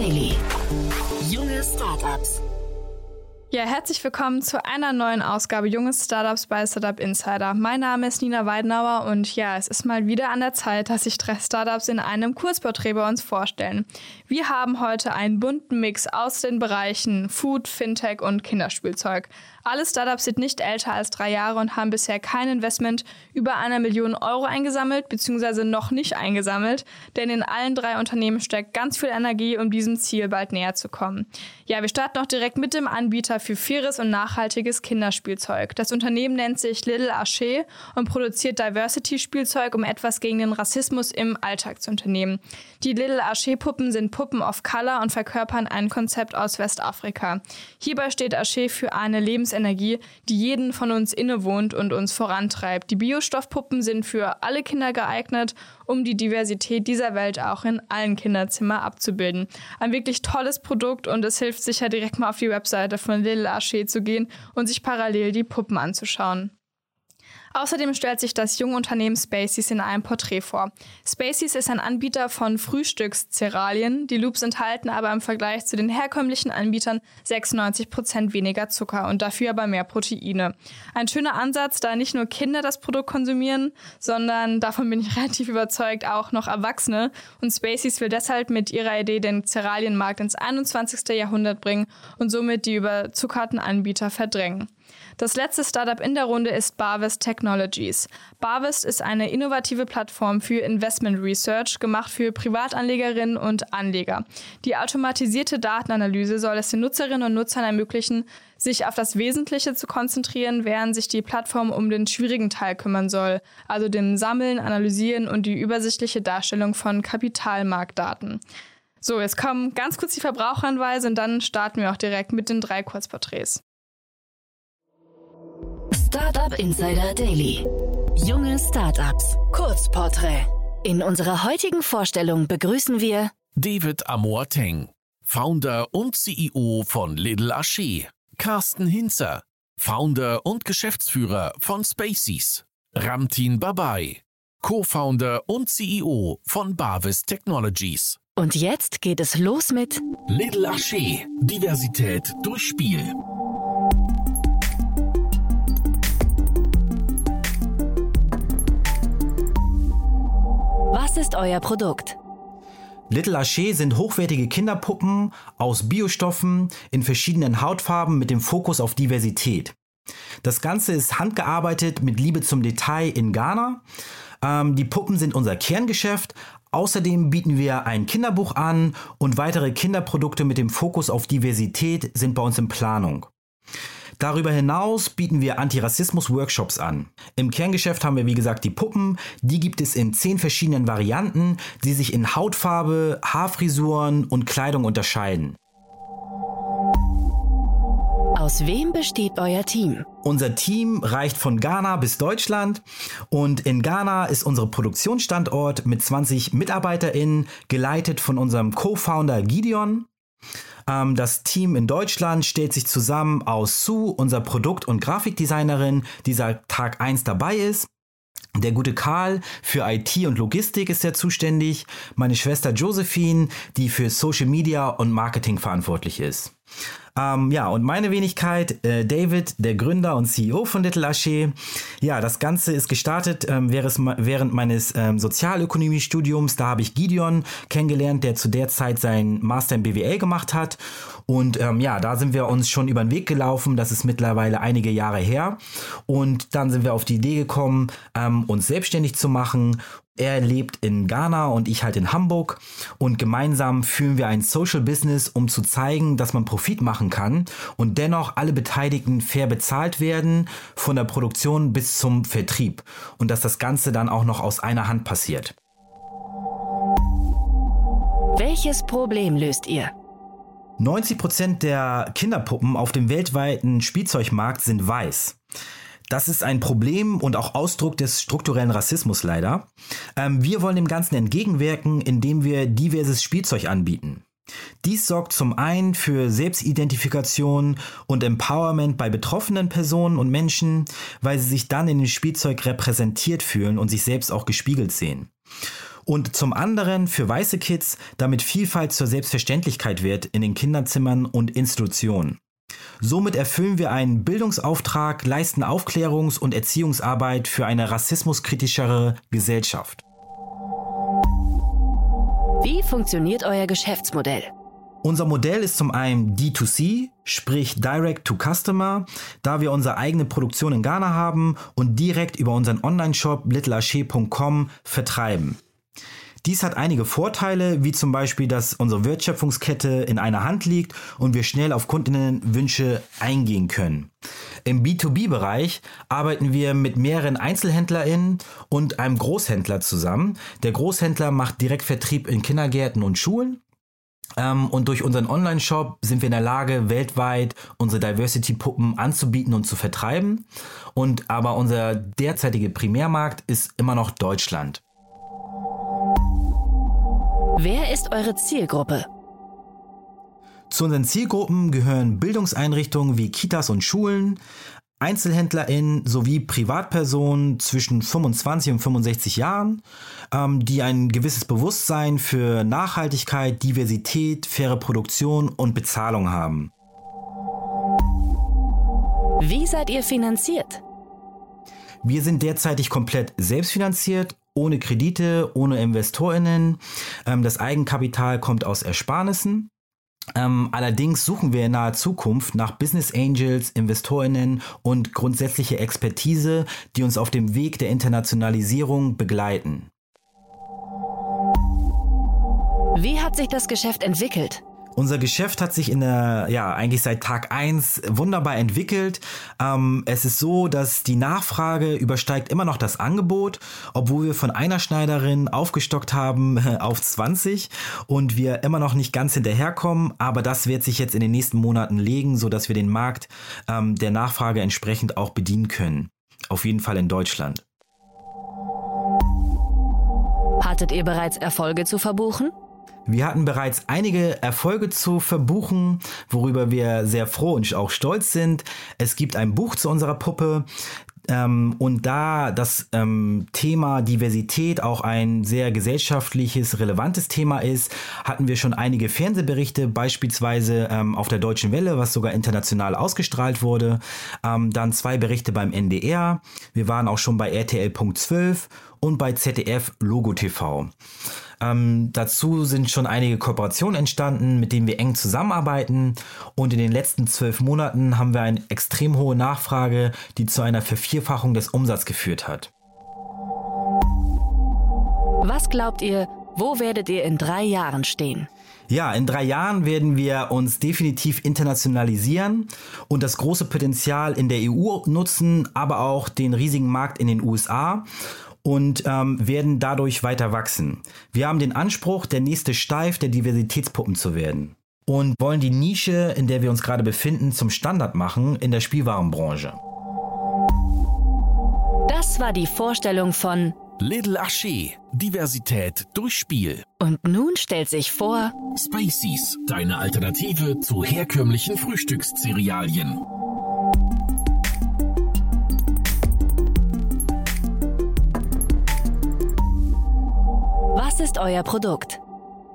Daily. Junge Startups. Ja, herzlich willkommen zu einer neuen Ausgabe Junges Startups bei Startup Insider. Mein Name ist Nina Weidenauer und ja, es ist mal wieder an der Zeit, dass sich drei Startups in einem Kurzporträt bei uns vorstellen. Wir haben heute einen bunten Mix aus den Bereichen Food, Fintech und Kinderspielzeug. Alle Startups sind nicht älter als drei Jahre und haben bisher kein Investment über einer Million Euro eingesammelt, beziehungsweise noch nicht eingesammelt, denn in allen drei Unternehmen steckt ganz viel Energie, um diesem Ziel bald näher zu kommen. Ja, wir starten auch direkt mit dem Anbieter für faires und nachhaltiges Kinderspielzeug. Das Unternehmen nennt sich Little Archer und produziert Diversity-Spielzeug, um etwas gegen den Rassismus im Alltag zu unternehmen. Die Little Archer-Puppen sind Puppen of Color und verkörpern ein Konzept aus Westafrika. Hierbei steht Archer für eine Lebens Lebensenergie, die jeden von uns innewohnt und uns vorantreibt. Die Biostoffpuppen sind für alle Kinder geeignet, um die Diversität dieser Welt auch in allen Kinderzimmern abzubilden. Ein wirklich tolles Produkt und es hilft sicher direkt mal auf die Webseite von Little Archer zu gehen und sich parallel die Puppen anzuschauen. Außerdem stellt sich das junge Unternehmen Spaceys in einem Porträt vor. Spaceys ist ein Anbieter von Frühstückszeralien. Die Loops enthalten aber im Vergleich zu den herkömmlichen Anbietern 96 Prozent weniger Zucker und dafür aber mehr Proteine. Ein schöner Ansatz, da nicht nur Kinder das Produkt konsumieren, sondern davon bin ich relativ überzeugt auch noch Erwachsene. Und Spaceys will deshalb mit ihrer Idee den Zeralienmarkt ins 21. Jahrhundert bringen und somit die überzuckerten Anbieter verdrängen. Das letzte Startup in der Runde ist Barvest Technologies. Barvest ist eine innovative Plattform für Investment Research, gemacht für Privatanlegerinnen und Anleger. Die automatisierte Datenanalyse soll es den Nutzerinnen und Nutzern ermöglichen, sich auf das Wesentliche zu konzentrieren, während sich die Plattform um den schwierigen Teil kümmern soll, also dem Sammeln, Analysieren und die übersichtliche Darstellung von Kapitalmarktdaten. So, jetzt kommen ganz kurz die Verbraucheranweise und dann starten wir auch direkt mit den drei Kurzporträts. Startup Insider Daily. Junge Startups. Kurzporträt. In unserer heutigen Vorstellung begrüßen wir David Amoateng, Founder und CEO von Little Archer. Carsten Hinzer, Founder und Geschäftsführer von Spaceys. Ramtin Babai, Co-Founder und CEO von Barvis Technologies. Und jetzt geht es los mit Little Archer. Diversität durch Spiel. Was ist euer Produkt? Little Archer sind hochwertige Kinderpuppen aus Biostoffen in verschiedenen Hautfarben mit dem Fokus auf Diversität. Das Ganze ist handgearbeitet mit Liebe zum Detail in Ghana. Ähm, die Puppen sind unser Kerngeschäft. Außerdem bieten wir ein Kinderbuch an und weitere Kinderprodukte mit dem Fokus auf Diversität sind bei uns in Planung. Darüber hinaus bieten wir Antirassismus-Workshops an. Im Kerngeschäft haben wir wie gesagt die Puppen. Die gibt es in zehn verschiedenen Varianten, die sich in Hautfarbe, Haarfrisuren und Kleidung unterscheiden. Aus wem besteht euer Team? Unser Team reicht von Ghana bis Deutschland und in Ghana ist unser Produktionsstandort mit 20 MitarbeiterInnen geleitet von unserem Co-Founder Gideon. Ähm, das Team in Deutschland stellt sich zusammen aus Sue, unser Produkt- und Grafikdesignerin, die seit Tag 1 dabei ist. Der gute Karl für IT und Logistik ist er zuständig. Meine Schwester Josephine, die für Social Media und Marketing verantwortlich ist. Ähm, ja, und meine Wenigkeit, äh, David, der Gründer und CEO von Little Archer. Ja, das Ganze ist gestartet ähm, während meines ähm, Sozialökonomiestudiums. Da habe ich Gideon kennengelernt, der zu der Zeit sein Master im BWL gemacht hat. Und ähm, ja, da sind wir uns schon über den Weg gelaufen. Das ist mittlerweile einige Jahre her. Und dann sind wir auf die Idee gekommen, ähm, uns selbstständig zu machen er lebt in Ghana und ich halt in Hamburg und gemeinsam führen wir ein Social Business, um zu zeigen, dass man Profit machen kann und dennoch alle Beteiligten fair bezahlt werden, von der Produktion bis zum Vertrieb und dass das Ganze dann auch noch aus einer Hand passiert. Welches Problem löst ihr? 90% der Kinderpuppen auf dem weltweiten Spielzeugmarkt sind weiß. Das ist ein Problem und auch Ausdruck des strukturellen Rassismus leider. Ähm, wir wollen dem Ganzen entgegenwirken, indem wir diverses Spielzeug anbieten. Dies sorgt zum einen für Selbstidentifikation und Empowerment bei betroffenen Personen und Menschen, weil sie sich dann in dem Spielzeug repräsentiert fühlen und sich selbst auch gespiegelt sehen. Und zum anderen für weiße Kids, damit Vielfalt zur Selbstverständlichkeit wird in den Kinderzimmern und Institutionen. Somit erfüllen wir einen Bildungsauftrag, leisten Aufklärungs- und Erziehungsarbeit für eine rassismuskritischere Gesellschaft. Wie funktioniert euer Geschäftsmodell? Unser Modell ist zum einen D2C, sprich Direct to Customer, da wir unsere eigene Produktion in Ghana haben und direkt über unseren Online-Shop littleache.com vertreiben. Dies hat einige Vorteile, wie zum Beispiel, dass unsere Wertschöpfungskette in einer Hand liegt und wir schnell auf Kundinnenwünsche eingehen können. Im B2B-Bereich arbeiten wir mit mehreren EinzelhändlerInnen und einem Großhändler zusammen. Der Großhändler macht Direktvertrieb in Kindergärten und Schulen ähm, und durch unseren Online-Shop sind wir in der Lage, weltweit unsere Diversity-Puppen anzubieten und zu vertreiben. Und aber unser derzeitiger Primärmarkt ist immer noch Deutschland. Wer ist eure Zielgruppe? Zu unseren Zielgruppen gehören Bildungseinrichtungen wie Kitas und Schulen, EinzelhändlerInnen sowie Privatpersonen zwischen 25 und 65 Jahren, ähm, die ein gewisses Bewusstsein für Nachhaltigkeit, Diversität, faire Produktion und Bezahlung haben. Wie seid ihr finanziert? Wir sind derzeitig komplett selbstfinanziert, ohne Kredite, ohne InvestorInnen. Ähm, das Eigenkapital kommt aus Ersparnissen. Ähm, allerdings suchen wir in naher Zukunft nach Business Angels, Investorinnen und grundsätzliche Expertise, die uns auf dem Weg der Internationalisierung begleiten. Wie hat sich das Geschäft entwickelt? Unser Geschäft hat sich in der, ja, eigentlich seit Tag eins wunderbar entwickelt. Ähm, es ist so, dass die Nachfrage übersteigt immer noch das Angebot, obwohl wir von einer Schneiderin aufgestockt haben auf 20 und wir immer noch nicht ganz hinterherkommen. Aber das wird sich jetzt in den nächsten Monaten legen, so dass wir den Markt ähm, der Nachfrage entsprechend auch bedienen können. Auf jeden Fall in Deutschland. Hattet ihr bereits Erfolge zu verbuchen? Wir hatten bereits einige Erfolge zu verbuchen, worüber wir sehr froh und auch stolz sind. Es gibt ein Buch zu unserer Puppe. Ähm, und da das ähm, Thema Diversität auch ein sehr gesellschaftliches, relevantes Thema ist, hatten wir schon einige Fernsehberichte, beispielsweise ähm, auf der Deutschen Welle, was sogar international ausgestrahlt wurde. Ähm, dann zwei Berichte beim NDR. Wir waren auch schon bei RTL.12 und bei ZDF Logo TV. Ähm, dazu sind schon einige Kooperationen entstanden, mit denen wir eng zusammenarbeiten. Und in den letzten zwölf Monaten haben wir eine extrem hohe Nachfrage, die zu einer Vervierfachung des Umsatzes geführt hat. Was glaubt ihr, wo werdet ihr in drei Jahren stehen? Ja, in drei Jahren werden wir uns definitiv internationalisieren und das große Potenzial in der EU nutzen, aber auch den riesigen Markt in den USA und ähm, werden dadurch weiter wachsen. Wir haben den Anspruch, der nächste Steif der Diversitätspuppen zu werden und wollen die Nische, in der wir uns gerade befinden, zum Standard machen in der Spielwarenbranche. Das war die Vorstellung von Little Archer. Diversität durch Spiel. Und nun stellt sich vor Spaceys, deine Alternative zu herkömmlichen Frühstückszerealien. Euer Produkt?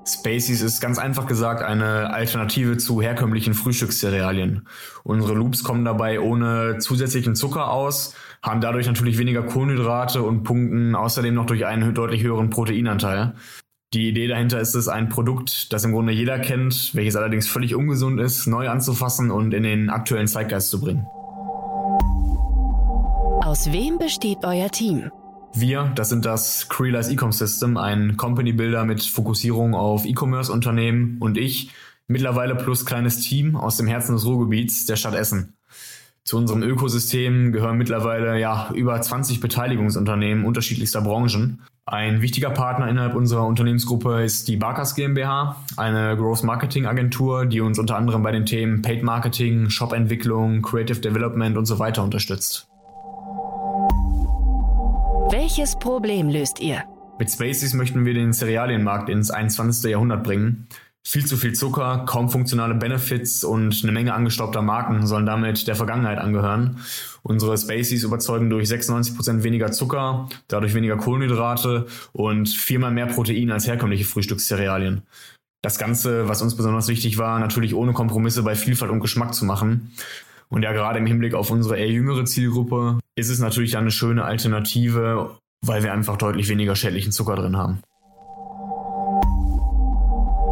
Spaceys ist ganz einfach gesagt eine Alternative zu herkömmlichen Frühstückscerealien. Unsere Loops kommen dabei ohne zusätzlichen Zucker aus, haben dadurch natürlich weniger Kohlenhydrate und punkten außerdem noch durch einen deutlich höheren Proteinanteil. Die Idee dahinter ist es, ein Produkt, das im Grunde jeder kennt, welches allerdings völlig ungesund ist, neu anzufassen und in den aktuellen Zeitgeist zu bringen. Aus wem besteht euer Team? Wir, das sind das Creelize Ecom System, ein Company Builder mit Fokussierung auf E-Commerce Unternehmen und ich, mittlerweile plus kleines Team aus dem Herzen des Ruhrgebiets, der Stadt Essen. Zu unserem Ökosystem gehören mittlerweile ja über 20 Beteiligungsunternehmen unterschiedlichster Branchen. Ein wichtiger Partner innerhalb unserer Unternehmensgruppe ist die Barkas GmbH, eine Growth Marketing Agentur, die uns unter anderem bei den Themen Paid Marketing, Shop-Entwicklung, Creative Development und so weiter unterstützt. Welches Problem löst ihr? Mit Spaces möchten wir den Cerealienmarkt ins 21. Jahrhundert bringen. Viel zu viel Zucker, kaum funktionale Benefits und eine Menge angestaubter Marken sollen damit der Vergangenheit angehören. Unsere Spaceys überzeugen durch 96% weniger Zucker, dadurch weniger Kohlenhydrate und viermal mehr Protein als herkömmliche Frühstückscerealien. Das Ganze, was uns besonders wichtig war, natürlich ohne Kompromisse bei Vielfalt und Geschmack zu machen. Und ja, gerade im Hinblick auf unsere eher jüngere Zielgruppe ist es natürlich eine schöne Alternative, weil wir einfach deutlich weniger schädlichen Zucker drin haben.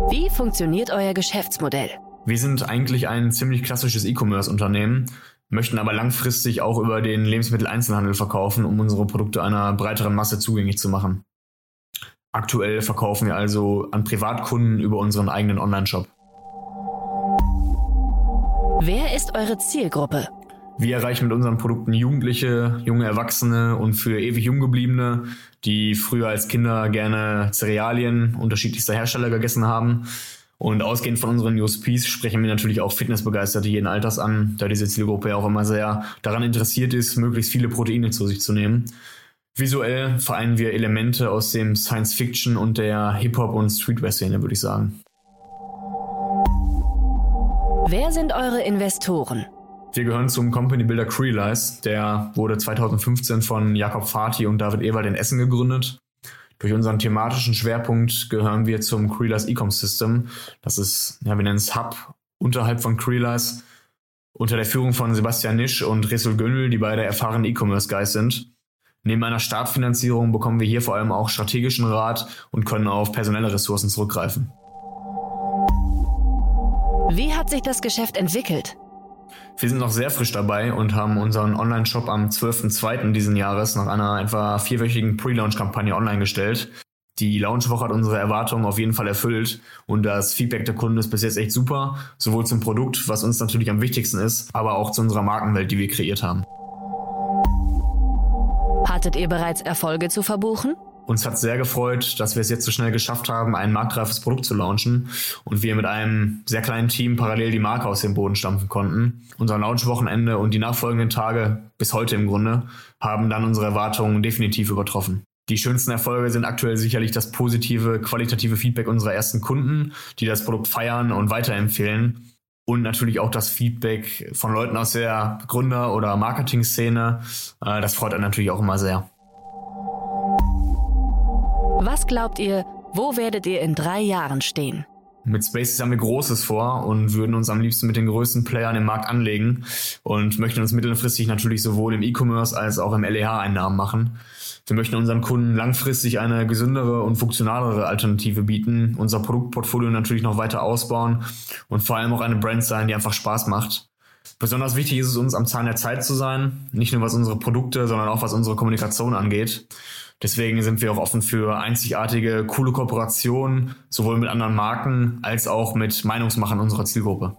Wie funktioniert euer Geschäftsmodell? Wir sind eigentlich ein ziemlich klassisches E-Commerce-Unternehmen, möchten aber langfristig auch über den Lebensmitteleinzelhandel verkaufen, um unsere Produkte einer breiteren Masse zugänglich zu machen. Aktuell verkaufen wir also an Privatkunden über unseren eigenen Online-Shop. Wer ist eure Zielgruppe? Wir erreichen mit unseren Produkten Jugendliche, junge Erwachsene und für ewig Junggebliebene, die früher als Kinder gerne Cerealien unterschiedlichster Hersteller gegessen haben. Und ausgehend von unseren USPs sprechen wir natürlich auch Fitnessbegeisterte jeden Alters an, da diese Zielgruppe ja auch immer sehr daran interessiert ist, möglichst viele Proteine zu sich zu nehmen. Visuell vereinen wir Elemente aus dem Science Fiction und der Hip-Hop- und Streetwear-Szene, würde ich sagen. Wer sind eure Investoren? Wir gehören zum Company Builder Creelize. Der wurde 2015 von Jakob Fati und David Ewald in Essen gegründet. Durch unseren thematischen Schwerpunkt gehören wir zum Creelize Ecom System. Das ist, ja, wir nennen es Hub unterhalb von Creelize. Unter der Führung von Sebastian Nisch und Resul Gönnel, die beide erfahrene E-Commerce Guys sind. Neben einer Startfinanzierung bekommen wir hier vor allem auch strategischen Rat und können auf personelle Ressourcen zurückgreifen. Wie hat sich das Geschäft entwickelt? Wir sind noch sehr frisch dabei und haben unseren Online-Shop am 12.02. diesen Jahres nach einer etwa vierwöchigen Pre-Launch-Kampagne online gestellt. Die Launchwoche hat unsere Erwartungen auf jeden Fall erfüllt und das Feedback der Kunden ist bis jetzt echt super, sowohl zum Produkt, was uns natürlich am wichtigsten ist, aber auch zu unserer Markenwelt, die wir kreiert haben. Hattet ihr bereits Erfolge zu verbuchen? Uns hat sehr gefreut, dass wir es jetzt so schnell geschafft haben, ein marktreifes Produkt zu launchen und wir mit einem sehr kleinen Team parallel die Marke aus dem Boden stampfen konnten. Unser Launchwochenende und die nachfolgenden Tage, bis heute im Grunde, haben dann unsere Erwartungen definitiv übertroffen. Die schönsten Erfolge sind aktuell sicherlich das positive, qualitative Feedback unserer ersten Kunden, die das Produkt feiern und weiterempfehlen. Und natürlich auch das Feedback von Leuten aus der Gründer- oder Marketing-Szene. Äh, das freut einen natürlich auch immer sehr. Was glaubt ihr, wo werdet ihr in drei Jahren stehen? Mit Spaces haben wir Großes vor und würden uns am liebsten mit den größten Playern im Markt anlegen und möchten uns mittelfristig natürlich sowohl im E-Commerce als auch im LEH einen Namen machen. Wir möchten unseren Kunden langfristig eine gesündere und funktionalere Alternative bieten, unser Produktportfolio natürlich noch weiter ausbauen und vor allem auch eine Brand sein, die einfach Spaß macht. Besonders wichtig ist es uns, am Zahn der Zeit zu sein, nicht nur was unsere Produkte, sondern auch was unsere Kommunikation angeht. Deswegen sind wir auch offen für einzigartige, coole Kooperationen, sowohl mit anderen Marken als auch mit Meinungsmachern unserer Zielgruppe.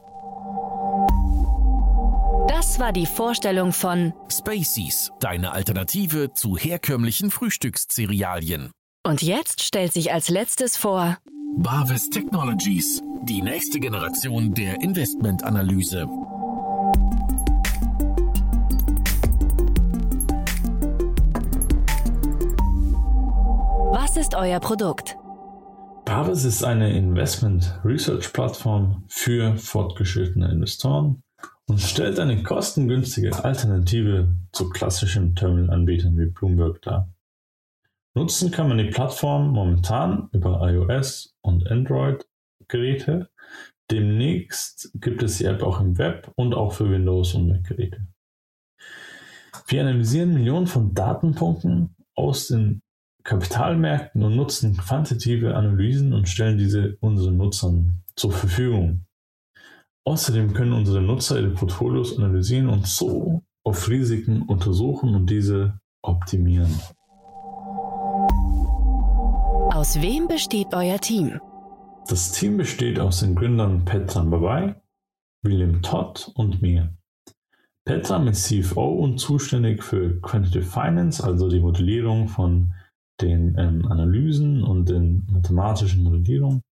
Das war die Vorstellung von Spaceys, deine Alternative zu herkömmlichen Frühstückscerealien. Und jetzt stellt sich als letztes vor Barvis Technologies, die nächste Generation der Investmentanalyse. Ist euer Produkt? Barvis ist eine Investment-Research-Plattform für fortgeschrittene Investoren und stellt eine kostengünstige Alternative zu klassischen Terminal-Anbietern wie Bloomberg dar. Nutzen kann man die Plattform momentan über iOS und Android-Geräte. Demnächst gibt es die App auch im Web und auch für Windows- und Mac-Geräte. Wir analysieren Millionen von Datenpunkten aus den Kapitalmärkten und nutzen quantitative Analysen und stellen diese unseren Nutzern zur Verfügung. Außerdem können unsere Nutzer ihre Portfolios analysieren und so auf Risiken untersuchen und diese optimieren. Aus wem besteht euer Team? Das Team besteht aus den Gründern Petran Babai, William Todd und mir. Petram ist CFO und zuständig für Quantitative Finance, also die Modellierung von den ähm, Analysen und den mathematischen Modellierung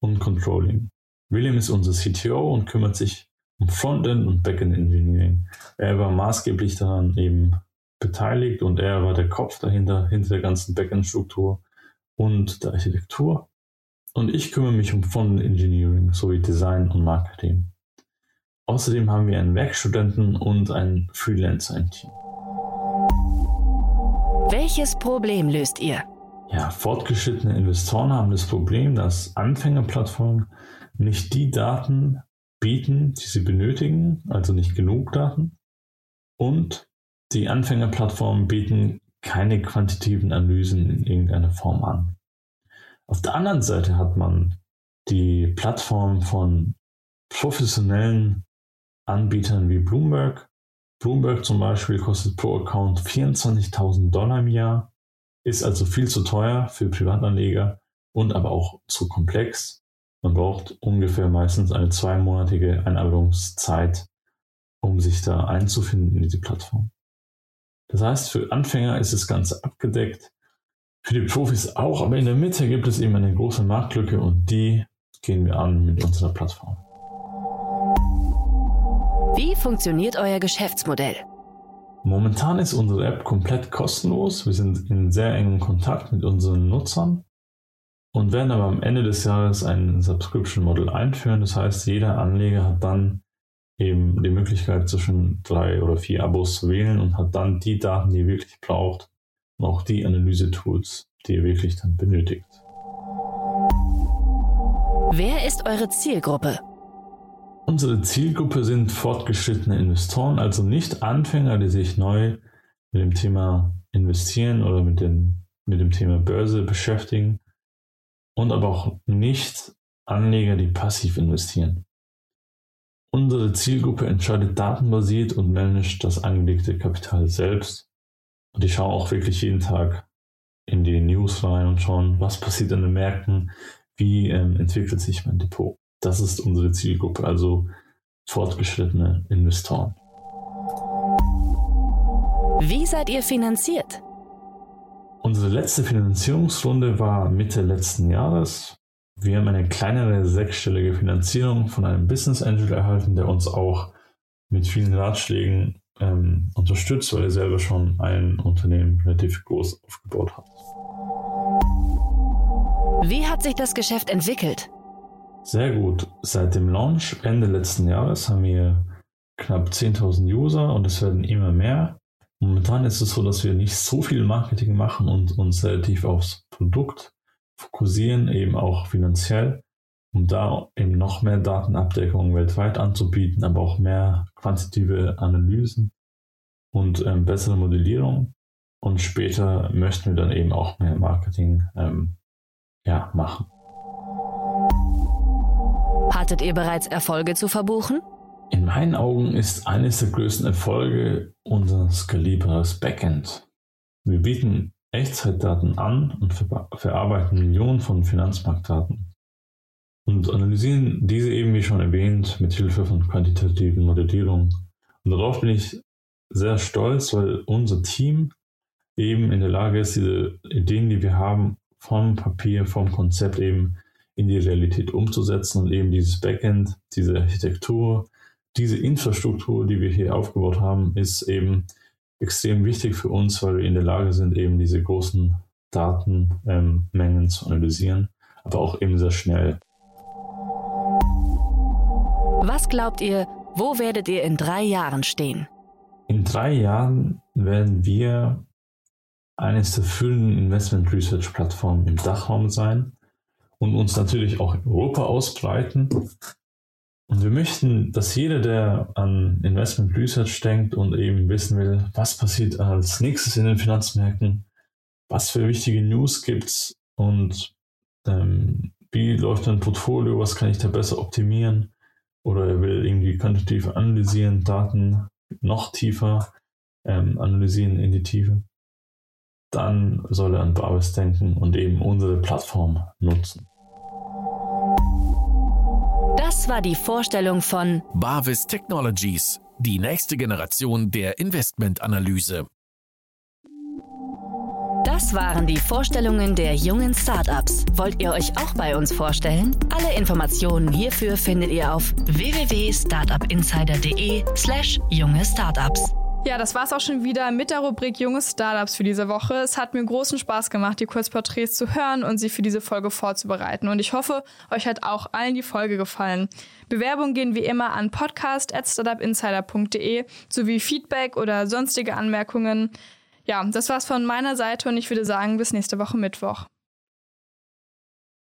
und Controlling. William ist unser CTO und kümmert sich um Frontend und Backend Engineering. Er war maßgeblich daran eben beteiligt und er war der Kopf dahinter, hinter der ganzen Backend-Struktur und der Architektur. und ich kümmere mich um Fund Engineering sowie Design und Marketing. Außerdem haben wir einen Werkstudenten und einen Freelancer im Team. Welches Problem löst ihr? Ja, fortgeschrittene Investoren haben das Problem, dass Anfängerplattformen nicht die Daten bieten, die sie benötigen, also nicht genug Daten. Und die Anfängerplattformen bieten keine quantitativen Analysen in irgendeiner Form an. Auf der anderen Seite hat man die Plattform von professionellen Anbietern wie Bloomberg. Bloomberg zum Beispiel kostet pro Account 24.000 Dollar im Jahr, ist also viel zu teuer für Privatanleger und aber auch zu komplex. Man braucht ungefähr meistens eine zweimonatige Einarbeitungszeit, um sich da einzufinden in diese Plattform. Das heißt, für Anfänger ist das Ganze abgedeckt für die Profis auch, aber in der Mitte gibt es eben eine große Marktlücke und die gehen wir an mit unserer Plattform. Wie funktioniert euer Geschäftsmodell? Momentan ist unsere App komplett kostenlos. Wir sind in sehr engem Kontakt mit unseren Nutzern und werden aber am Ende des Jahres ein Subscription Model einführen. Das heißt, jeder Anleger hat dann eben die Möglichkeit zwischen drei oder vier Abos zu wählen und hat dann die Daten, die er wirklich braucht, und auch die Analyse-Tools, die ihr wirklich dann benötigt. Wer ist eure Zielgruppe? Unsere Zielgruppe sind fortgeschrittene Investoren, also nicht Anfänger, die sich neu mit dem Thema investieren oder mit, den, mit dem Thema Börse beschäftigen und aber auch nicht Anleger, die passiv investieren. Unsere Zielgruppe entscheidet datenbasiert und managt das angelegte Kapital selbst und ich schaue auch wirklich jeden Tag in die News rein und schauen, was passiert an den Märkten, wie ähm, entwickelt sich mein Depot. Das ist unsere Zielgruppe, also fortgeschrittene Investoren. Wie seid ihr finanziert? Unsere letzte Finanzierungsrunde war Mitte letzten Jahres. Wir haben eine kleinere sechsstellige Finanzierung von einem Business Angel erhalten, der uns auch mit vielen Ratschlägen ähm, unterstützt, weil er selber schon ein Unternehmen relativ groß aufgebaut hat. Wie hat sich das Geschäft entwickelt? Sehr gut. Seit dem Launch Ende letzten Jahres haben wir knapp 10.000 User und es werden immer mehr. Momentan ist es so, dass wir nicht so viel Marketing machen und uns relativ aufs Produkt fokussieren, eben auch finanziell um da eben noch mehr Datenabdeckung weltweit anzubieten, aber auch mehr quantitative Analysen und ähm, bessere Modellierung. Und später möchten wir dann eben auch mehr Marketing ähm, ja, machen. Hattet ihr bereits Erfolge zu verbuchen? In meinen Augen ist eines der größten Erfolge unser skalierbares Backend. Wir bieten Echtzeitdaten an und ver verarbeiten Millionen von Finanzmarktdaten und analysieren diese eben, wie schon erwähnt, mit Hilfe von quantitativen Modellierungen. Und darauf bin ich sehr stolz, weil unser Team eben in der Lage ist, diese Ideen, die wir haben, vom Papier, vom Konzept eben in die Realität umzusetzen und eben dieses Backend, diese Architektur, diese Infrastruktur, die wir hier aufgebaut haben, ist eben extrem wichtig für uns, weil wir in der Lage sind, eben diese großen Datenmengen ähm, zu analysieren, aber auch eben sehr schnell. Was glaubt ihr, wo werdet ihr in drei Jahren stehen? In drei Jahren werden wir eines der führenden Investment Research Plattformen im Dachraum sein und uns natürlich auch in Europa ausbreiten. Und wir möchten, dass jeder, der an Investment Research denkt und eben wissen will, was passiert als nächstes in den Finanzmärkten, was für wichtige News gibt es und ähm, wie läuft ein Portfolio, was kann ich da besser optimieren, oder er will irgendwie quantitativ analysieren, Daten noch tiefer ähm, analysieren in die Tiefe, dann soll er an Barvis denken und eben unsere Plattform nutzen. Das war die Vorstellung von Barvis Technologies, die nächste Generation der Investmentanalyse. Das waren die Vorstellungen der jungen Startups. Wollt ihr euch auch bei uns vorstellen? Alle Informationen hierfür findet ihr auf www.startupinsider.de/slash junge Startups. Ja, das war's auch schon wieder mit der Rubrik Junge Startups für diese Woche. Es hat mir großen Spaß gemacht, die Kurzporträts zu hören und sie für diese Folge vorzubereiten. Und ich hoffe, euch hat auch allen die Folge gefallen. Bewerbungen gehen wie immer an podcast.startupinsider.de sowie Feedback oder sonstige Anmerkungen. Ja, das war's von meiner Seite und ich würde sagen, bis nächste Woche Mittwoch.